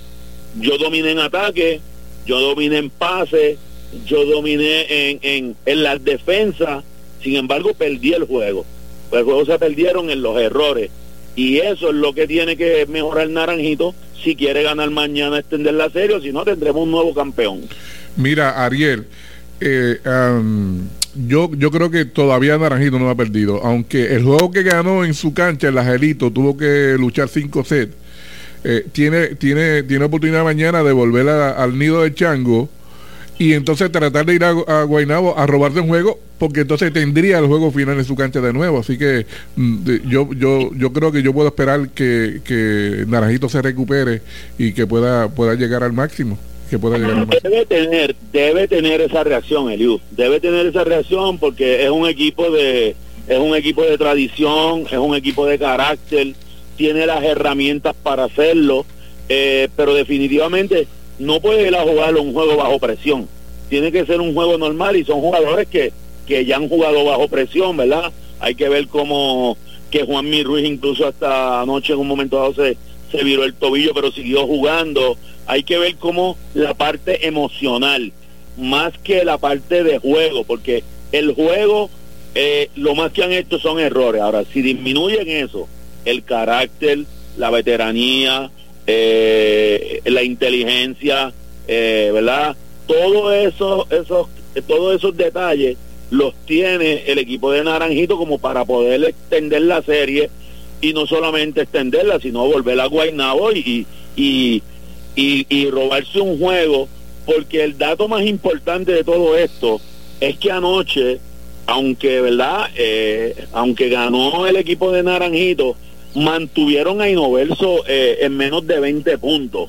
yo dominé en ataque, yo dominé en pase, yo dominé en, en, en las defensas, sin embargo perdí el juego. Pues el juego se perdieron en los errores. Y eso es lo que tiene que mejorar Naranjito si quiere ganar mañana, extender la serie, o si no tendremos un nuevo campeón. Mira, Ariel, eh, yo, yo creo que todavía Naranjito no ha perdido, aunque el juego que ganó en su cancha, el Angelito, tuvo que luchar cinco sets. Eh, tiene, tiene, tiene oportunidad mañana de volver al nido de Chango y entonces tratar de ir a, a Guaynabo a robarse un juego porque entonces tendría el juego final en su cancha de nuevo así que mm, yo yo yo creo que yo puedo esperar que, que Naranjito se recupere y que pueda pueda llegar al máximo que pueda llegar al máximo. debe tener debe tener esa reacción Eliu debe tener esa reacción porque es un equipo de es un equipo de tradición es un equipo de carácter tiene las herramientas para hacerlo eh, pero definitivamente no puede ir a jugar un juego bajo presión. Tiene que ser un juego normal y son jugadores que, que ya han jugado bajo presión, ¿verdad? Hay que ver cómo que Juan Ruiz incluso hasta anoche en un momento dado se, se viró el tobillo, pero siguió jugando. Hay que ver cómo la parte emocional, más que la parte de juego, porque el juego, eh, lo más que han hecho son errores. Ahora, si disminuyen eso, el carácter, la veteranía, eh, la inteligencia, eh, ¿verdad? Todo eso, esos, todos esos detalles los tiene el equipo de Naranjito como para poder extender la serie y no solamente extenderla, sino volver a Guaynabo y, y, y, y robarse un juego, porque el dato más importante de todo esto es que anoche, aunque, ¿verdad? Eh, aunque ganó el equipo de Naranjito, mantuvieron a Inoverso eh, en menos de 20 puntos.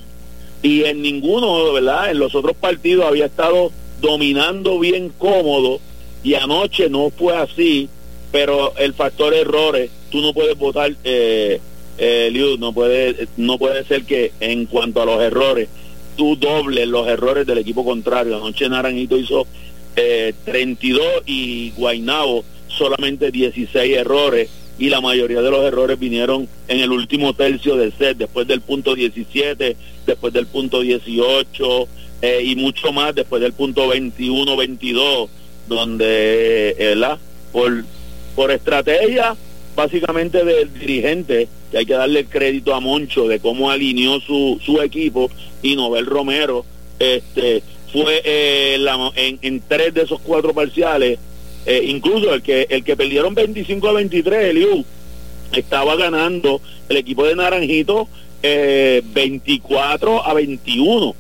Y en ninguno, ¿verdad? En los otros partidos había estado dominando bien cómodo y anoche no fue así, pero el factor errores, tú no puedes votar, eh, eh, no puede, no puede ser que en cuanto a los errores, tú dobles los errores del equipo contrario. Anoche Naranjito hizo eh, 32 y Guainabo solamente 16 errores y la mayoría de los errores vinieron en el último tercio del set, después del punto 17, después del punto 18 eh, y mucho más después del punto 21, 22, donde, eh. Por, por estrategia básicamente del dirigente, que hay que darle crédito a Moncho de cómo alineó su, su equipo y Nobel Romero, este fue eh, en, tres de esos cuatro parciales eh, incluso el que el que perdieron 25 a 23, Eliu, estaba ganando el equipo de Naranjito eh, 24 a 21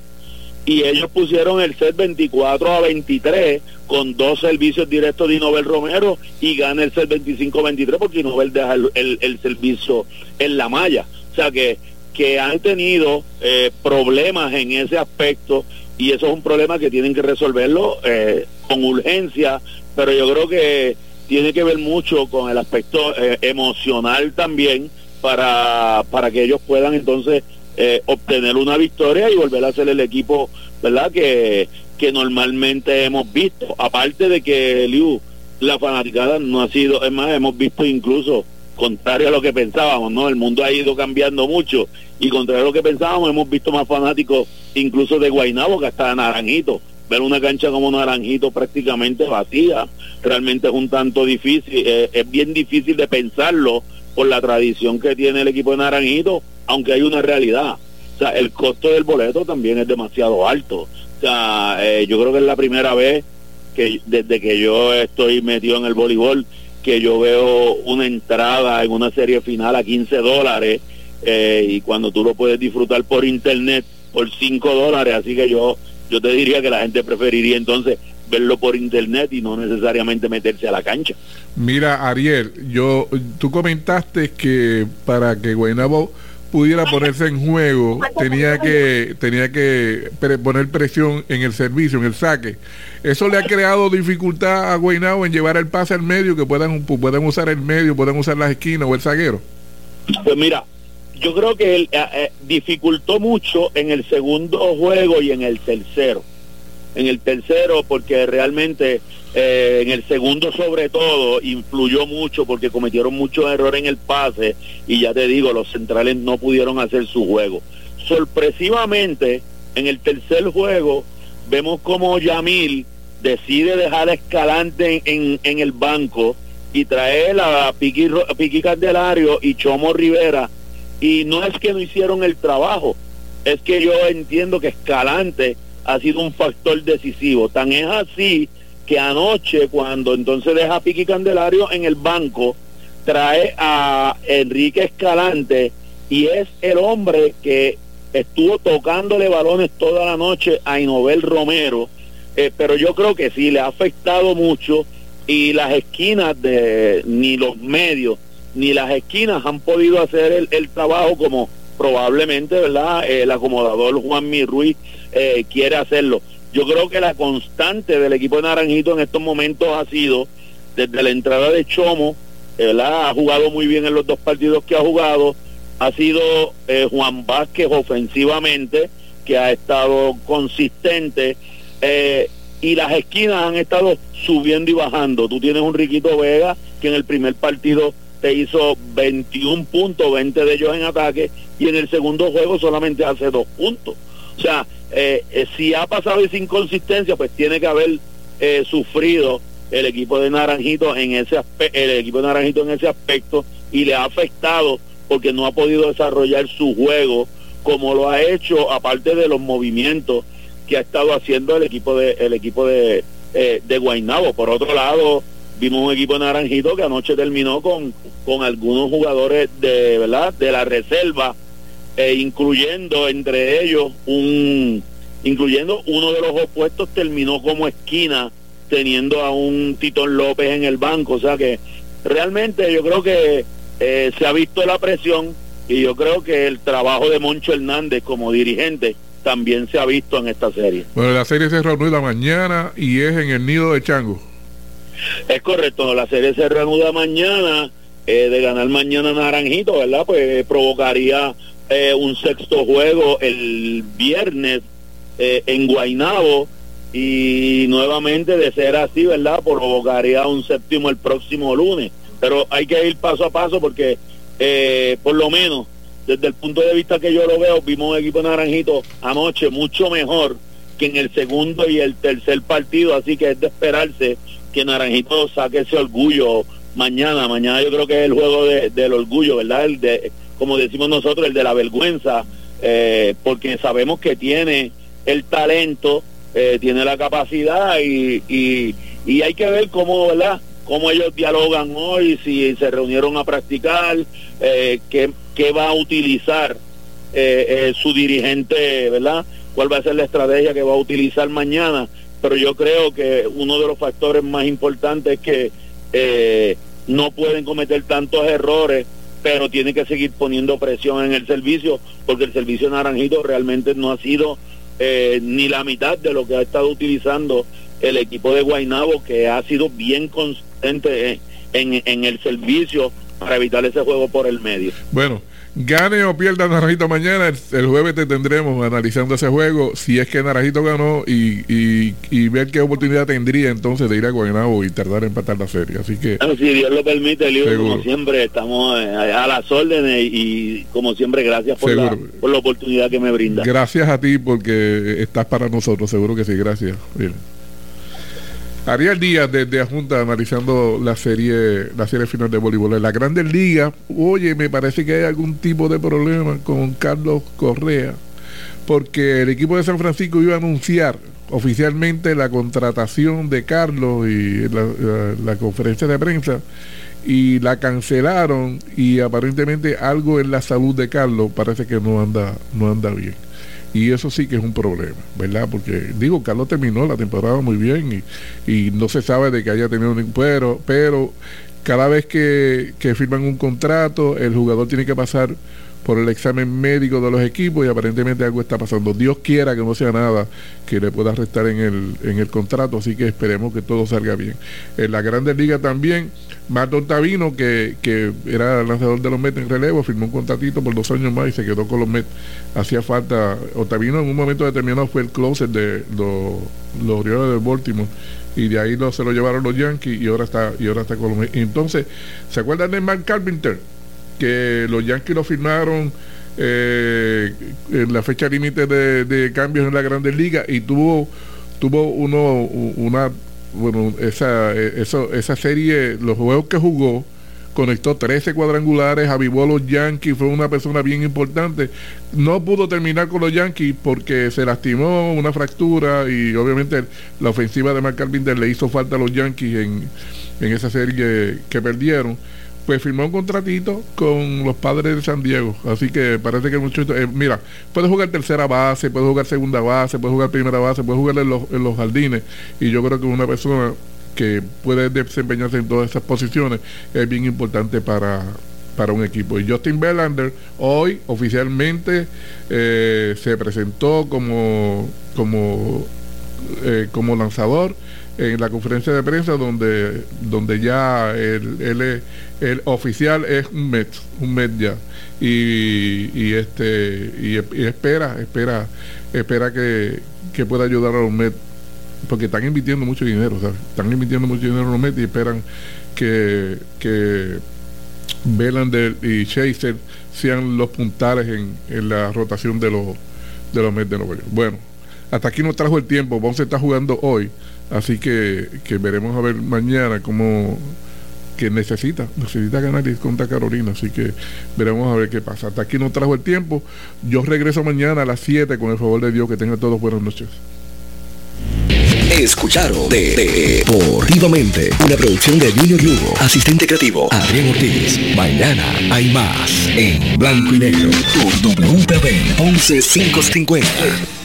y ellos pusieron el set 24 a 23 con dos servicios directos de Inobel Romero y gana el set 25 a 23 porque Inobel deja el, el, servicio en la malla. O sea que, que han tenido eh, problemas en ese aspecto y eso es un problema que tienen que resolverlo eh, con urgencia pero yo creo que tiene que ver mucho con el aspecto eh, emocional también para, para que ellos puedan entonces eh, obtener una victoria y volver a ser el equipo, ¿verdad? Que, que normalmente hemos visto. Aparte de que Liu, la fanaticada no ha sido, es más, hemos visto incluso contrario a lo que pensábamos, ¿no? El mundo ha ido cambiando mucho y contrario a lo que pensábamos, hemos visto más fanáticos incluso de Guaynabo que hasta Naranjito. Ver una cancha como Naranjito prácticamente vacía, realmente es un tanto difícil, eh, es bien difícil de pensarlo por la tradición que tiene el equipo de Naranjito, aunque hay una realidad. O sea, el costo del boleto también es demasiado alto. O sea, eh, yo creo que es la primera vez que desde que yo estoy metido en el voleibol que yo veo una entrada en una serie final a 15 dólares eh, y cuando tú lo puedes disfrutar por internet por 5 dólares, así que yo yo te diría que la gente preferiría entonces verlo por internet y no necesariamente meterse a la cancha. Mira, Ariel, yo tú comentaste que para que Guaynabo pudiera ponerse en juego, tenía que tenía que poner presión en el servicio, en el saque. Eso le ha creado dificultad a Guaynabo en llevar el pase al medio, que puedan, puedan usar el medio, puedan usar las esquinas o el zaguero. Pues mira, yo creo que él, eh, eh, dificultó mucho en el segundo juego y en el tercero. En el tercero porque realmente eh, en el segundo sobre todo influyó mucho porque cometieron muchos errores en el pase y ya te digo, los centrales no pudieron hacer su juego. Sorpresivamente, en el tercer juego vemos como Yamil decide dejar a Escalante en, en, el banco y traer a Piqui, Piqui Candelario y Chomo Rivera y no es que no hicieron el trabajo, es que yo entiendo que Escalante ha sido un factor decisivo. Tan es así que anoche, cuando entonces deja a Piqui Candelario en el banco, trae a Enrique Escalante y es el hombre que estuvo tocándole balones toda la noche a Inobel Romero, eh, pero yo creo que sí, le ha afectado mucho y las esquinas de ni los medios ni las esquinas han podido hacer el, trabajo como probablemente, ¿verdad? El acomodador Juan Mi Ruiz eh, quiere hacerlo. Yo creo que la constante del equipo de Naranjito en estos momentos ha sido, desde la entrada de Chomo, ¿verdad? ha jugado muy bien en los dos partidos que ha jugado, ha sido eh, Juan Vázquez ofensivamente, que ha estado consistente, eh, y las esquinas han estado subiendo y bajando. Tú tienes un Riquito Vega que en el primer partido te hizo 21 puntos, 20 de ellos en ataque, y en el segundo juego solamente hace dos puntos. O sea, eh, eh, si ha pasado esa inconsistencia, pues tiene que haber eh, sufrido el equipo de Naranjito en ese el equipo de Naranjito en ese aspecto y le ha afectado porque no ha podido desarrollar su juego como lo ha hecho aparte de los movimientos que ha estado haciendo el equipo de el equipo de de Guaynabo. Por otro lado, vimos un equipo de Naranjito que anoche terminó con con algunos jugadores de verdad de la reserva e incluyendo entre ellos un incluyendo uno de los opuestos terminó como esquina teniendo a un Titón López en el banco, o sea que realmente yo creo que eh, se ha visto la presión y yo creo que el trabajo de Moncho Hernández como dirigente también se ha visto en esta serie. Bueno, la serie se reanuda mañana y es en el nido de Chango. Es correcto, la serie se reanuda mañana, eh, de ganar mañana Naranjito, ¿verdad? Pues provocaría eh, un sexto juego el viernes eh, en Guainabo y nuevamente de ser así, ¿verdad? Provocaría un séptimo el próximo lunes. Pero hay que ir paso a paso porque eh, por lo menos desde el punto de vista que yo lo veo, vimos un equipo naranjito anoche mucho mejor que en el segundo y el tercer partido, así que es de esperarse que Naranjito saque ese orgullo mañana. Mañana yo creo que es el juego del orgullo, ¿verdad? El de como decimos nosotros, el de la vergüenza, eh, porque sabemos que tiene el talento, eh, tiene la capacidad y, y, hay que ver cómo, ¿verdad? cómo ellos dialogan hoy, si se reunieron a practicar, eh, qué, qué, va a utilizar eh, su dirigente, ¿verdad? ¿Cuál va a ser la estrategia que va a utilizar mañana? Pero yo creo que uno de los factores más importantes es que no pueden cometer tantos errores pero tiene que seguir poniendo presión en el servicio porque el servicio naranjito realmente no ha sido eh, ni la mitad de lo que ha estado utilizando el equipo de Guainabo que ha sido bien constante en, en el servicio para evitar ese juego por el medio. Bueno, Gane o pierda Naranjito mañana, el, jueves te tendremos analizando ese juego, si es que Naranjito ganó y, y, ver qué oportunidad tendría entonces de ir a Guaynabo y tardar en empatar la serie. Así que... si Dios lo permite, Leo, como siempre, estamos eh, a las órdenes y como siempre, gracias por, la, por la, oportunidad que me brinda. Gracias a ti porque estás para nosotros, seguro que sí, gracias. Bien. Ariel Díaz desde Junta analizando la serie la serie final de voleibol. En la Grandes Ligas, oye, me parece que hay algún tipo de problema con Carlos Correa, porque el equipo de San Francisco iba a anunciar oficialmente la contratación de Carlos y la, conferencia de prensa y la cancelaron y aparentemente algo en la salud de Carlos parece que no anda no anda bien. Y eso sí que es un problema, ¿verdad? Porque digo, Carlos terminó la temporada muy bien y, y no se sabe de que haya tenido ningún... Pero, pero cada vez que, que firman un contrato, el jugador tiene que pasar por el examen médico de los equipos y aparentemente algo está pasando. Dios quiera que no sea nada que le pueda restar en el, en el contrato, así que esperemos que todo salga bien. En la Grandes Ligas también, Marto Tavino, que, que era lanzador de los Mets en relevo, firmó un contratito por dos años más y se quedó con los Mets. Hacía falta, Otavino en un momento determinado fue el closer de los, los Orioles de Baltimore y de ahí lo, se lo llevaron los Yankees y ahora está y ahora está con Mets. Entonces, ¿se acuerdan de Mark Carpenter? Que los Yankees lo firmaron eh, en la fecha límite de, cambios en la Grandes Ligas y tuvo tuvo uno una bueno esa eso, esa serie los juegos que jugó conectó 13 cuadrangulares, avivó a los Yankees, fue una persona bien importante. No pudo terminar con los Yankees porque se lastimó una fractura y obviamente la ofensiva de Mark Carpenter le hizo falta a los Yankees en, en esa serie que perdieron pues firmó un contratito con los padres de San Diego. Así que parece que mucho. Eh, mira, puede jugar tercera base, puede jugar segunda base, puede jugar primera base, puede jugar en los, en los jardines. Y yo creo que una persona que puede desempeñarse en todas esas posiciones es bien importante para, para un equipo. Y Justin Verlander hoy oficialmente eh, se presentó como, como, eh, como lanzador en la conferencia de prensa donde, donde ya el, el, oficial es un mes, un mes ya. Y, y este y, espera, espera, espera que, pueda ayudar a los Mets porque están invirtiendo mucho dinero, están invirtiendo mucho dinero en los Mets y esperan que, que Belander y Chaser sean los puntales en, en la rotación de los de los Mets de Nueva York. Bueno, hasta aquí nos trajo el tiempo, vamos a estar jugando hoy. Así que, veremos a ver mañana cómo que necesita, necesita ganar contra Carolina, así que veremos a ver qué pasa. Hasta aquí no trajo el tiempo. Yo regreso mañana a las 7 con el favor de Dios. Que tengan todos buenas noches. Escucharon de, Deportivamente, una producción de Junior Lugo, asistente creativo Adrián Ortiz. Mañana hay más en blanco y negro. Tu WPB 11550.